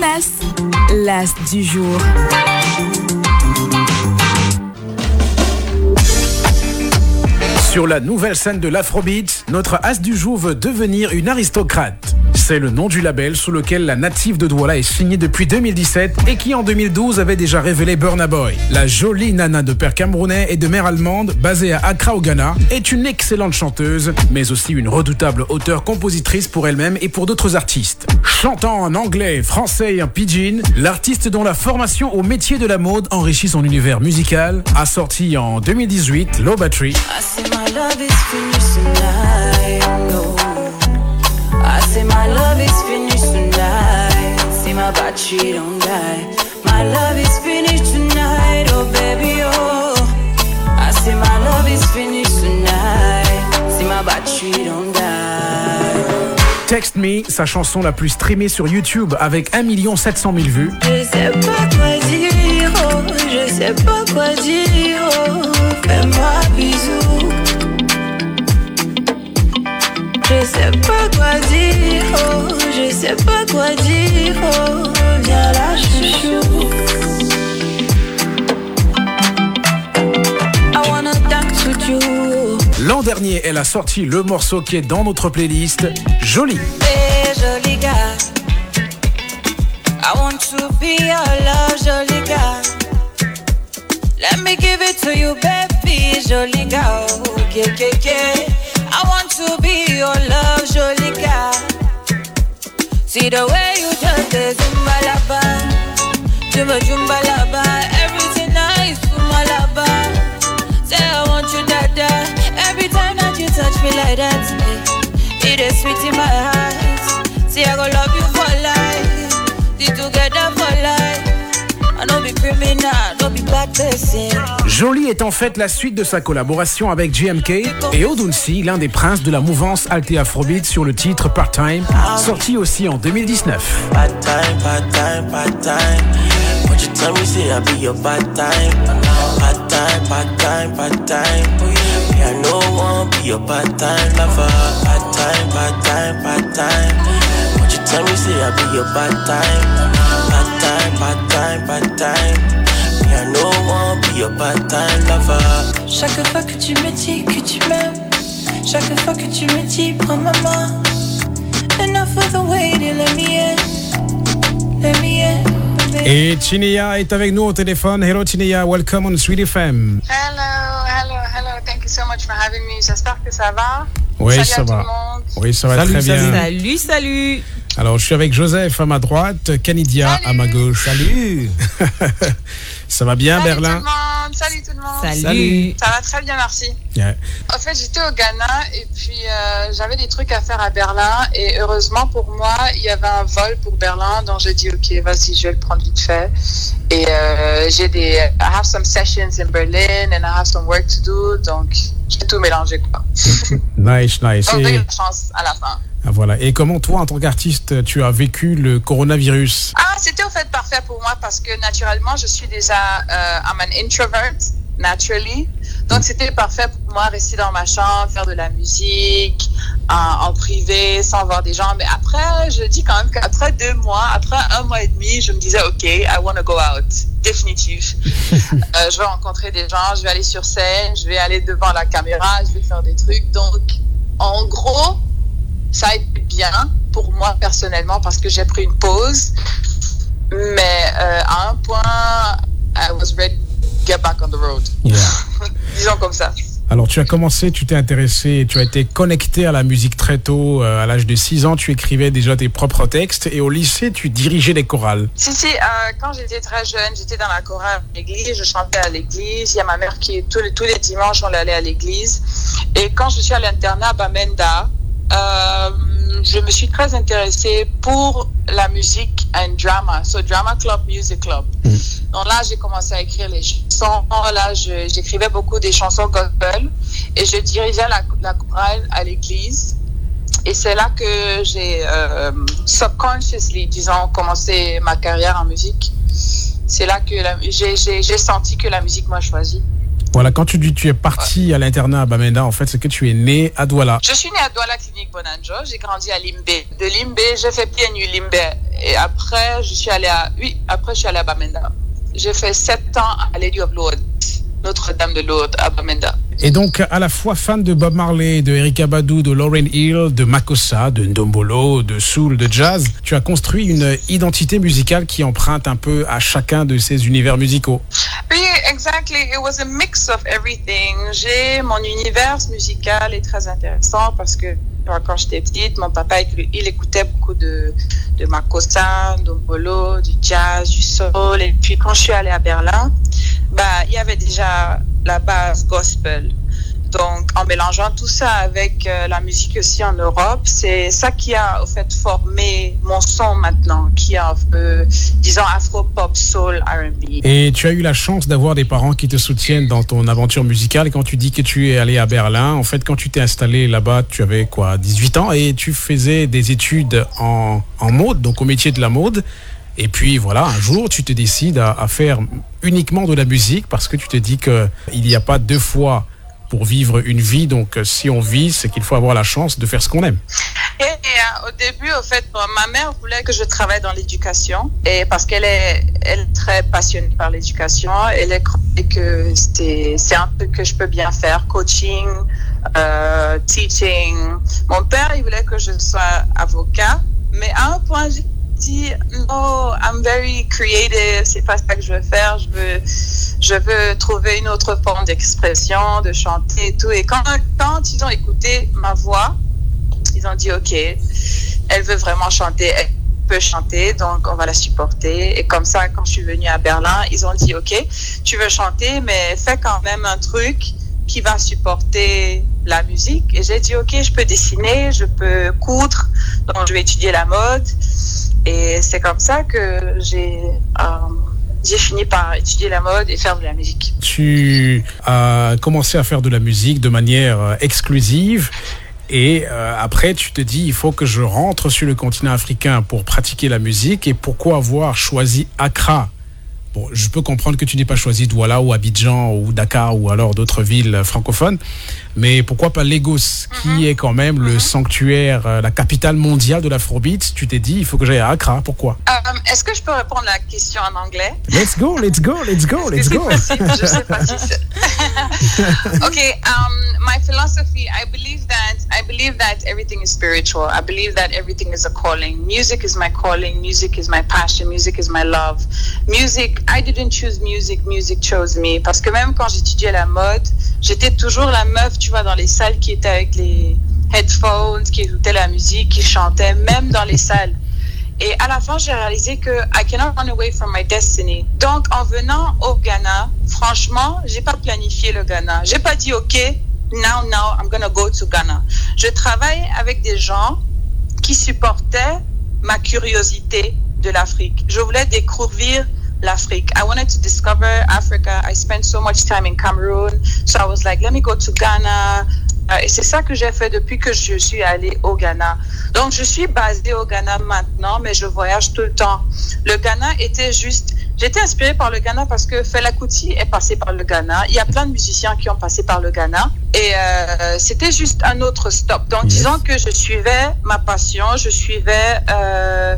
L'as du jour. Sur la nouvelle scène de l'Afrobeat, notre as du jour veut devenir une aristocrate. C'est le nom du label sous lequel la native de Douala est signée depuis 2017 et qui en 2012 avait déjà révélé Burna Boy. La jolie nana de père camerounais et de mère allemande, basée à Accra au Ghana, est une excellente chanteuse, mais aussi une redoutable auteure-compositrice pour elle-même et pour d'autres artistes. Chantant en anglais, français et en pidgin, l'artiste dont la formation au métier de la mode enrichit son univers musical a sorti en 2018 Low Battery. Say my love is finished tonight. See my battery don't die. My love is finished tonight, oh baby, oh. I say my love is finished tonight. See my battery don't die. Text Me, sa chanson la plus streamée sur YouTube avec 1 700 000 vues. Je sais pas quoi dire, oh. Je sais pas quoi dire, oh. Fais-moi bisou. Je sais pas quoi dire, oh, je sais pas quoi dire, oh, viens là, chouchou. I wanna dance with you. L'an dernier, elle a sorti le morceau qui est dans notre playlist, Jolie. Hey, joli gars. I want to be your love, joli gars. Let me give it to you, baby, joli gars. Yeah, yeah, yeah. I want to be your love, joli gars. See the way you just the zumba zumba zumba laba. Everything nice, zumba laba. Say I want you, dada. Every time that you touch me like that, eh, it is sweet in my heart. See I go love you for life, be together for life. Jolie est en fait la suite de sa collaboration avec GMK et Odunsi, l'un des princes de la mouvance Alté Afrobeat sur le titre Part-Time, sorti aussi en 2019. Bad time, bad time, bad time. What you tell me, say I be your bad time. Bad time, bad time, bad time. Me, I no one be your bad time lover. Chaque fois que tu me dis que tu m'aimes, chaque fois que tu me dis prends ma main. Enough of the waiting, let me in, let me in. Et Chineya est avec nous au téléphone. Hello Chineya, welcome on Sweet FM. Hello, hello, hello. Thank you so much for having me. J'espère que ça va. Oui, Salut ça à va. Tout le monde. Oui, ça va Salut, très bien. salut. Salut, salut. Alors, je suis avec Joseph à ma droite, Canidia à ma gauche. Salut. ça va bien, Salut Berlin tout le monde. Salut tout le monde. Salut. Salut. Ça va très bien, merci. Yeah. En fait, j'étais au Ghana et puis euh, j'avais des trucs à faire à Berlin. Et heureusement pour moi, il y avait un vol pour Berlin. Donc j'ai dit, OK, vas-y, je vais le prendre vite fait. Et euh, j'ai des. I have some sessions in Berlin and I have some work to do. Donc j'ai tout mélangé, quoi. Nice, nice. Donc j'ai eu Et, la chance à la fin. Ah, voilà. Et comment toi, en tant qu'artiste, tu as vécu le coronavirus? Ah, c'était au fait parfait pour moi parce que naturellement, je suis déjà euh, I'm an introvert, naturally. Donc, c'était parfait pour moi rester dans ma chambre, faire de la musique en, en privé, sans voir des gens. Mais après, je dis quand même qu'après deux mois, après un mois et demi, je me disais, OK, I want to go out. Définitif. Euh, je vais rencontrer des gens, je vais aller sur scène, je vais aller devant la caméra, je vais faire des trucs. Donc, en gros, ça a été bien pour moi personnellement parce que j'ai pris une pause. Mais euh, à un point, I was ready to get back on the road. Yeah. Disons comme ça. Alors, tu as commencé, tu t'es intéressé, tu as été connecté à la musique très tôt. euh, à l'âge de 6 ans, tu écrivais déjà tes propres textes. Et au lycée, tu dirigeais les chorales. Si, si, euh, quand j'étais très jeune, j'étais dans la chorale à l'église, je chantais à l'église. Il y a ma mère qui, tous les, tous les dimanches, on allait à l'église. Et quand je suis à l'internat à Bamenda, euh, je me suis très intéressée pour la musique and drama, so Drama Club Music Club. Donc là, j'ai commencé à écrire les chansons. Là, j'écrivais beaucoup des chansons gospel et je dirigeais la, la chorale à l'église. Et c'est là que j'ai euh, subconsciously, disons, commencé ma carrière en musique. C'est là que j'ai senti que la musique m'a choisi. Voilà, quand tu dis tu es parti à l'internat à Bamenda, en fait, c'est que tu es né à Douala. Je suis né à Douala Clinique Bonanjo. J'ai grandi à Limbe. De Limbe, j'ai fait PNU Limbe. Et après, je suis allé à, oui, après, je suis allé à Bamenda. J'ai fait sept ans à Lady of Lourdes, Notre-Dame de Lourdes à Bamenda. Et donc, à la fois fan de Bob Marley, de Erika Badu, de Lauren Hill, de Makossa, de Ndombolo, de Soul, de Jazz, tu as construit une identité musicale qui emprunte un peu à chacun de ces univers musicaux. Oui, exactly. It was a mix of everything. J'ai mon univers musical est très intéressant parce que quand j'étais petite, mon papa il écoutait beaucoup de de Makossa, Ndombolo, du jazz, du soul. Et puis quand je suis allée à Berlin, bah il y avait déjà la base gospel. Donc, en mélangeant tout ça avec euh, la musique aussi en Europe, c'est ça qui a, au fait, formé mon son maintenant, qui a, disons, afro-pop, soul, R&B. Et tu as eu la chance d'avoir des parents qui te soutiennent dans ton aventure musicale. Quand tu dis que tu es allé à Berlin, en fait, quand tu t'es installé là-bas, tu avais quoi, 18 ans? Et tu faisais des études en, en mode, donc au métier de la mode. Et puis voilà, un jour, tu te décides à, faire uniquement de la musique parce que tu te dis qu'il n'y a pas deux fois pour vivre une vie. Donc, si on vit, c'est qu'il faut avoir la chance de faire ce qu'on aime. Et, euh, au début, au fait, ma mère voulait que je travaille dans l'éducation et parce qu'elle est, très passionnée par l'éducation. Elle est que c'est un truc que je peux bien faire, coaching, euh, teaching. Mon père, il voulait que je sois avocat, mais à un point, dit non, I'm very creative, c'est pas ça que je veux faire, je veux, je veux trouver une autre forme d'expression, de chanter et tout. Et quand, quand ils ont écouté ma voix, ils ont dit ok, elle veut vraiment chanter, elle peut chanter, donc on va la supporter. Et comme ça, quand je suis venue à Berlin, ils ont dit ok, tu veux chanter, mais fais quand même un truc qui va supporter la musique. Et j'ai dit ok, je peux dessiner, je peux coudre, donc je vais étudier la mode. Et c'est comme ça que j'ai euh, j'ai fini par étudier la mode et faire de la musique. Tu as commencé à faire de la musique de manière euh, exclusive. Et euh, après, tu te dis, il faut que je rentre sur le continent africain pour pratiquer la musique. Et pourquoi avoir choisi Accra? Bon, je peux comprendre que tu n'aies pas choisi Douala ou Abidjan ou Dakar ou alors d'autres villes francophones. Mais pourquoi pas Lagos, qui est quand même le sanctuaire, euh, la capitale mondiale de l'afrobeat? Tu t'es dit, il faut que j'aille à Accra. Pourquoi? Um, Est-ce que je peux répondre à la question en anglais? Let's go, let's go, let's go, let's go. je sais pas si c'est... okay, um, my philosophy, I believe that I believe that everything is spiritual. I believe that everything is a calling. Music is my calling. Music is my passion. Music is my love. Music, I didn't choose music. Music chose me. Parce que même quand j'étudiais la mode, j'étais toujours la meuf, tu vois, dans les salles qui étaient avec les headphones, qui écoutaient la musique, qui chantaient, même dans les salles. Et à la fin, j'ai réalisé que I cannot run away from my destiny. Donc, en venant au Ghana, franchement, j'ai pas planifié le Ghana. J'ai pas dit, OK, now, now, I'm gonna go to Ghana. Je travaille avec des gens qui supportaient ma curiosité de l'Afrique. Je voulais découvrir l'Afrique. I wanted to discover Africa. I spent so much time in Cameroon. So I was like, let me go to Ghana. Uh, et c'est ça que j'ai fait depuis que je suis allée au Ghana. Donc, je suis basée au Ghana maintenant, mais je voyage tout le temps. Le Ghana était juste... J'étais inspirée par le Ghana parce que Fela Kuti est passé par le Ghana. Il y a plein de musiciens qui ont passé par le Ghana. Et euh, c'était juste un autre stop. Donc, yes. disons que je suivais ma passion, je suivais... Euh,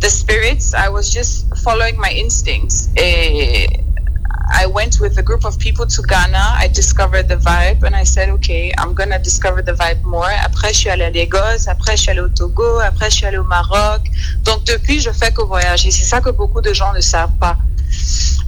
the spirits. I was just following my instincts. Et I went with a group of people to Ghana. I discovered the vibe and I said, okay, I'm going to discover the vibe more. Après, je suis allée à Lagos. Après, je suis allée au Togo. Après, je suis allée au Maroc. Donc, depuis, je fais que voyager. C'est ça que beaucoup de gens ne savent pas.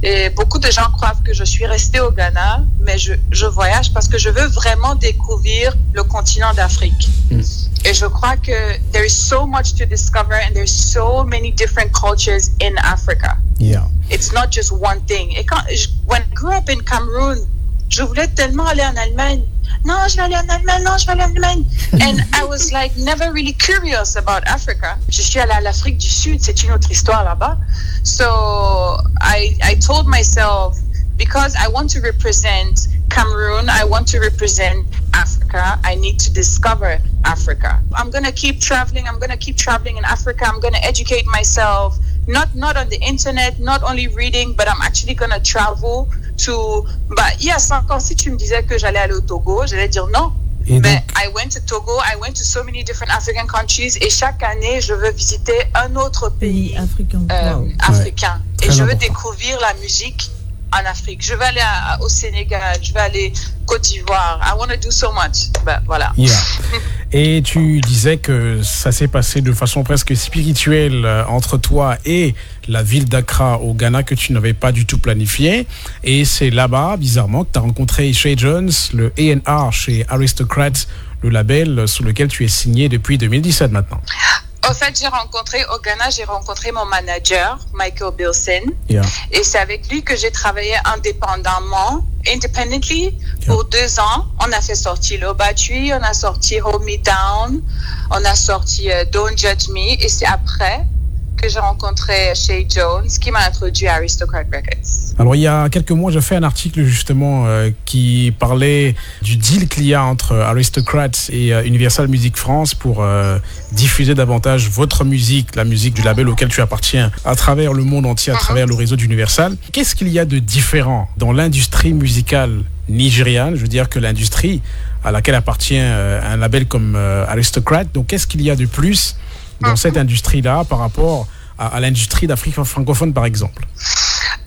Et beaucoup de gens croient que je suis restée au Ghana, mais je, je voyage parce que je veux vraiment découvrir le continent d'Afrique. Mm. Et je crois que there is so much to discover and there's so many different cultures in Africa. Yeah. It's not just one thing. Et quand, when I grew up in Cameroon, je voulais tellement aller en Allemagne. Non, je vais aller en Allemagne, non, je vais aller en Allemagne. And I was like never really curious about Africa. Je suis allée à l'Afrique du Sud, c'est une autre histoire là-bas. So I, I told myself, because I want to represent Cameroon, I want to represent Africa, I need to discover Africa. I'm going to keep traveling, I'm going to keep traveling in Africa, I'm going to educate myself, not not on the internet, not only reading, but I'm actually gonna travel to. Bah, il y a cinq ans, si tu me disais que j'allais aller au Togo, j'allais dire non. Et Mais donc- I went to Togo, I went to so many different African countries, et chaque année, je veux visiter un autre pays Pays africain. euh, Wow. africain. Et je veux important. découvrir la musique en Afrique. Je vais aller à- au Sénégal, je vais aller Côte d'Ivoire. I want to do so much. Ben, voilà. Yeah. Et tu disais que ça s'est passé de façon presque spirituelle euh, entre toi et la ville d'Accra au Ghana que tu n'avais pas du tout planifié. Et c'est là-bas, bizarrement, que tu as rencontré Shay Jones, le A&R chez Aristocrat, le label sous lequel tu es signé depuis 2017 maintenant. Au fait, j'ai rencontré au Ghana, j'ai rencontré mon manager, Michael Bilson. Yeah. Et c'est avec lui que j'ai travaillé indépendamment, independently, pour deux ans. On a fait sortir Low Battery, on a sorti Hold Me Down, on a sorti euh, Don't Judge Me. Et c'est après que j'ai rencontré Shay Jones qui m'a introduit à Aristocrat Records. Alors il y a quelques mois, j'ai fait un article justement euh, qui parlait du deal qu'il y a entre Aristocrats et euh, Universal Music France pour euh, diffuser davantage votre musique, la musique du label auquel tu appartiens, à travers le monde entier, à travers le réseau d'Universal. Qu'est-ce qu'il y a de différent dans l'industrie musicale nigériane Je veux dire que l'industrie à laquelle appartient un label comme Aristocrat? Donc qu'est-ce qu'il y a de plus dans cette industrie-là par rapport à, l'industrie d'Afrique francophone par exemple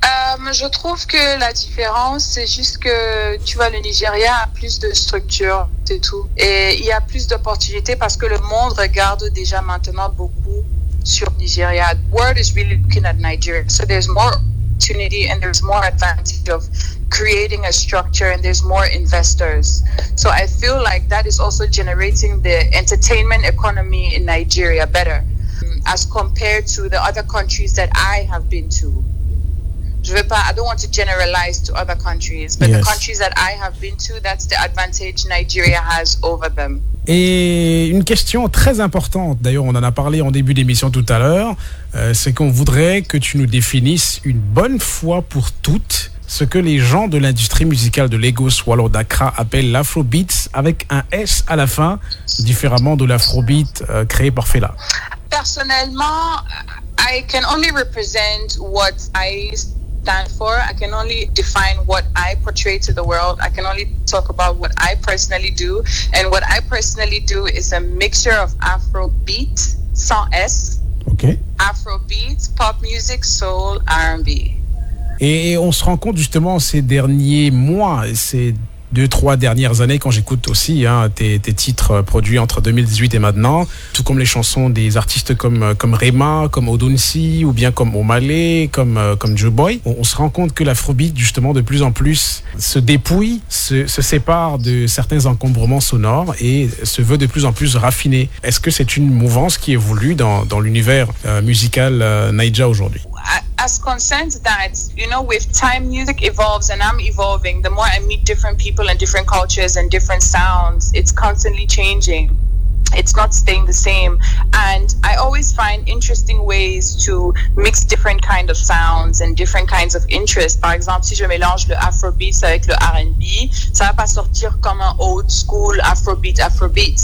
Euh, je trouve que la différence, c'est juste que, tu vois, le Nigeria a plus de structure, c'est tout. Et il y a plus d'opportunités parce que le monde regarde déjà maintenant beaucoup sur Nigeria. The world is really looking at Nigeria. So there's more opportunity and there's more advantage of creating a structure and there's more investors. So I feel like that is also generating the entertainment economy in Nigeria better um, as compared to the other countries that I have been to. I don't want to generalize to other countries, but Yes. the countries that I have been to, that's the advantage Nigeria has over them. Et une question très importante, d'ailleurs on en a parlé en début d'émission tout à l'heure, euh, c'est qu'on voudrait que tu nous définisses une bonne fois pour toutes ce que les gens de l'industrie musicale de Lagos ou alors d'Accra appellent l'afrobeat avec un S à la fin, différemment de l'afrobeat euh, créé par Fela. Personnellement, I can only represent what I stand for. I can only define what I portray to the world. I can only talk about what I personally do. And what I personally do is a mixture of Afrobeat, sans S, Ok. Afrobeat, pop music, soul, R&B. Et on se rend compte justement ces derniers mois, ces deux, trois dernières années, quand j'écoute aussi hein, tes, titres produits entre 2018 et maintenant, tout comme les chansons des artistes comme, euh, comme Rema, comme Odunsi, ou bien comme Omale, comme, euh, comme Joe Boy, on, on se rend compte que l'afrobeat, justement, de plus en plus se dépouille, se, se sépare de certains encombrements sonores et se veut de plus en plus raffiné. Est-ce que c'est une mouvance qui évolue dans, dans l'univers euh, musical euh, Naija aujourd'hui? As concerns that you know with time music evolves and i'm evolving the more i meet different people and different cultures and different sounds it's constantly changing. It's not staying the same. And i always find interesting ways to mix different kind of sounds and different kinds of interests par exemple si je mélange le afrobeat avec le R&B ça va pas sortir comme un old school afrobeat afrobeat.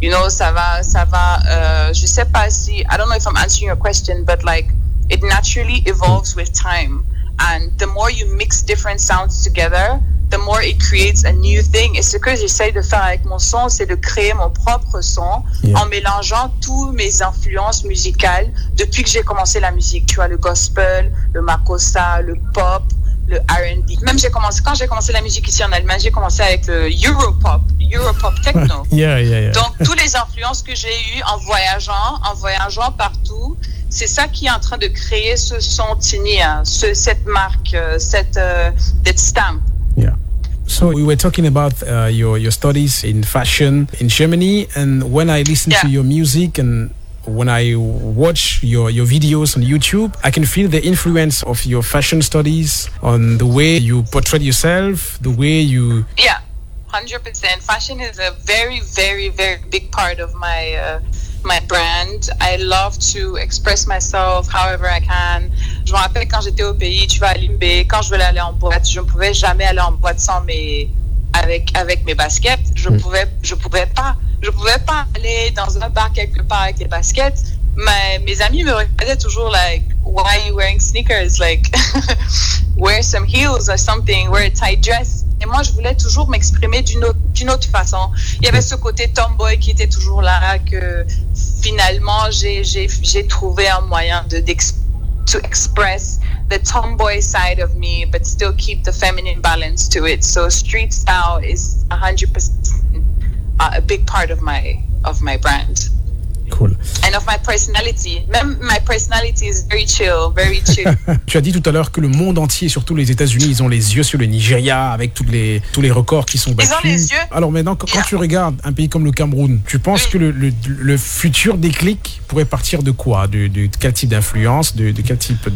You know ça va ça va euh, je sais pas si i don't know if i'm answering your question but like it naturally evolves with time. And the more you mix different sounds together, the more it creates a new thing. Et ce que j'essaye de faire avec mon son, c'est de créer mon propre son Yeah. en mélangeant tous mes influences musicales depuis que j'ai commencé la musique. Tu vois, le gospel, le makossa, le pop, le R&B. Même j'ai commencé, quand j'ai commencé la musique ici en Allemagne, j'ai commencé avec le Europop, Europop techno. Yeah, yeah, yeah. Donc, toutes les influences que j'ai eues en voyageant, en voyageant partout, c'est ça qui est en train de créer ce son ce, cette marque, euh, cette, euh, cette stamp. Yeah. So we were talking about uh, your your studies in fashion in Germany, and when I listen to your music and when I watch your your videos on YouTube, I can feel the influence of your fashion studies on the way you portray yourself, the way you. Yeah, 100%. Fashion is a very, very, very big part of my uh, my brand. I love to express myself however I can. Je me rappelle quand j'étais au pays, tu vas à Limbé, quand je voulais aller en boîte, je ne pouvais jamais aller en boîte sans mes avec avec mes baskets. Je pouvais je pouvais pas je pouvais pas aller dans un bar quelque part avec les baskets. my, mes amis me regardaient toujours like, why are you wearing sneakers? Like, wear some heels or something, wear a tight dress. Et moi, je voulais toujours m'exprimer d'une autre, d'une autre façon. Il y avait ce côté tomboy qui était toujours là, que finalement, j'ai, trouvé un moyen de, to express the tomboy side of me, but still keep the feminine balance to it. So street style is 100% a big part of my, of my brand. Cool. And of my personality. Même my personality is very chill, very chill. tu as dit tout à l'heure que le monde entier, surtout les États-Unis, ils ont les yeux sur le Nigeria avec tous les, tous les records qui sont battus. Ils ont les yeux. Alors maintenant, quand, tu regardes un pays comme le Cameroun, tu penses Oui. que le, le, le futur déclic pourrait partir de quoi? De, de, de quel type d'influence? De, de quel type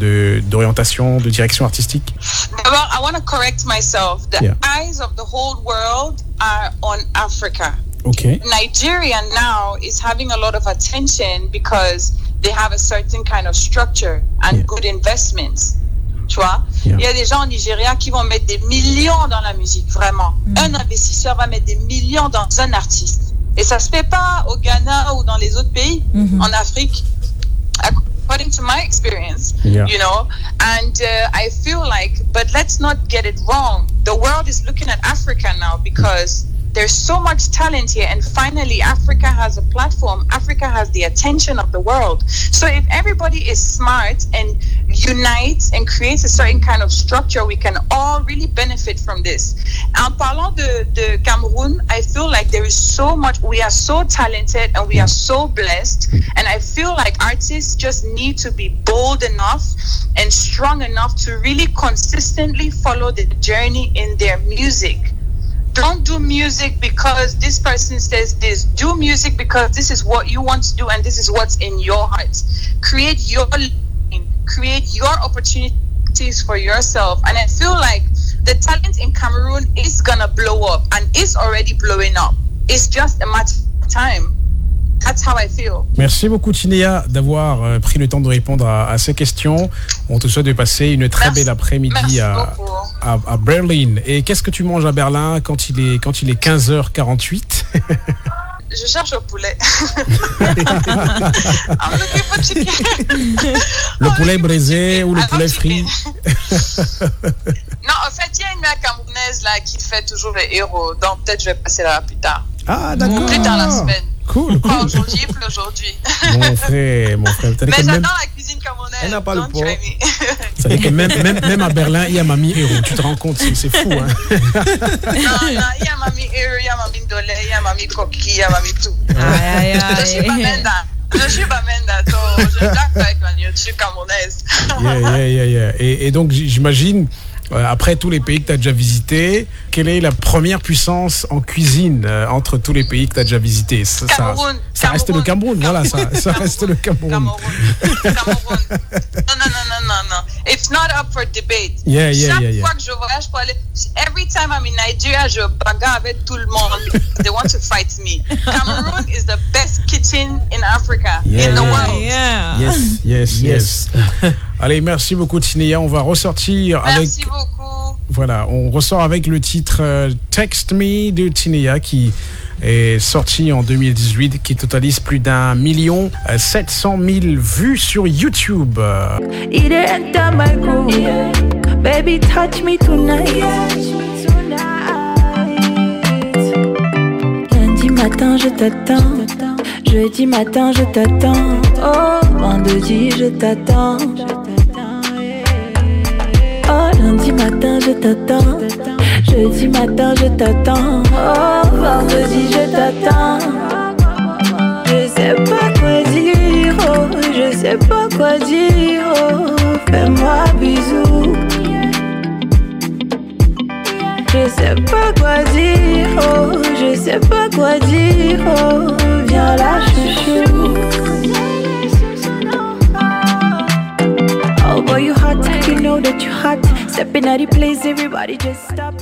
d'orientation, de, direction artistique? D'abord, I want to correct myself. The Yeah. eyes of the whole world are on Africa. Ok. Nigeria now is having a lot of attention because they have a certain kind of structure and Yeah. good investments. Tu vois, Yeah. il y a des gens au Nigeria qui vont mettre des millions dans la musique, vraiment. Un investisseur va mettre des millions dans un artiste. Et ça se fait pas au Ghana ou dans les autres pays, en Afrique, according to my experience. Yeah. You know, and uh, I feel like, but let's not get it wrong. The world is looking at Africa now because there's so much talent here, and finally, Africa has a platform. Africa has the attention of the world. So if everybody is smart and unites and creates a certain kind of structure, we can all really benefit from this. En parlant de, de Cameroon, I feel like there is so much. We are so talented and we are so blessed, and I feel like artists just need to be bold enough and strong enough to really consistently follow the journey in their music don't do music because this person says this. Do music because this is what you want to do and this is what's in your heart. Create your lane, create your opportunities for yourself. And I feel like the talent in Cameroon is gonna blow up and is already blowing up. It's just a matter of time. That's how I feel. Merci beaucoup Tinéa d'avoir euh, pris le temps de répondre à, à ces questions. On te souhaite de passer une très Merci. belle après-midi à, beaucoup. à, à Berlin. Et qu'est-ce que tu manges à Berlin quand il est, quand il est 15h48 Je cherche au poulet. Le poulet braisé ou le poulet frit? Non, en fait, il y a une mère camerounaise là qui fait toujours le héros. Donc peut-être je vais passer là plus tard. Ah d'accord. Plus tard la semaine. Cool, Pas cool. aujourd'hui, plus aujourd'hui. Mon frère, mon frère. T'as dit Mais même, j'adore la cuisine camerounaise. Elle n'a pas le poids. ça que même, même, même à Berlin, il y a Mamie Héros. Tu te rends compte, c'est c'est fou. Hein non, non, il y a mamie Eru, il y a mamie Ndole, il y a mamie Koki, il y a mamie tout. Aïe, aïe, Je suis pas aïe. Menda. Je suis pas Menda, je blague avec ma je suis camerounaise. Yeah, yeah, yeah, yeah. Et, et donc, j'imagine, euh, après tous les pays que tu as déjà visités, quelle est la première puissance en cuisine euh, entre tous les pays que tu as déjà visités? Ça, ça- Cameroun. ça reste le Cameroun, voilà, ça, ça reste le Cameroun. Cameroun. Cameroun. Non, non, non, non, non, non. It's not up for debate. Yeah, yeah, Chaque yeah, yeah. fois que je voyage pour aller, every time I'm in Nigeria, je bagarre avec tout le monde. They want to fight me. Cameroon is the best kitchen Africa, Yeah, in the yeah. world. Yeah. Yes, yes, yes. Yes. Allez, merci beaucoup Tinéa. On va ressortir avec Merci beaucoup. voilà, on ressort avec le titre euh, Text Me de Tinéa qui est sorti en 2018 qui totalise plus d'un million euh, 700 000 vues sur YouTube. Euh, It enter my groove. Baby, touch me tonight. Lundi matin, je t'attends. Jeudi matin, je t'attends. Oh, vendredi, je t'attends. Oh, lundi matin, je t'attends. Jeudi matin, je t'attends. Oh, vendredi, je t'attends. Je sais pas quoi dire, oh, je sais pas quoi dire, oh, fais-moi bisou. Je sais pas quoi dire, oh, je sais pas quoi dire, oh, viens là, chouchou. Oh boy, you hot, you know that you hot. Stepping out the place, everybody just stop.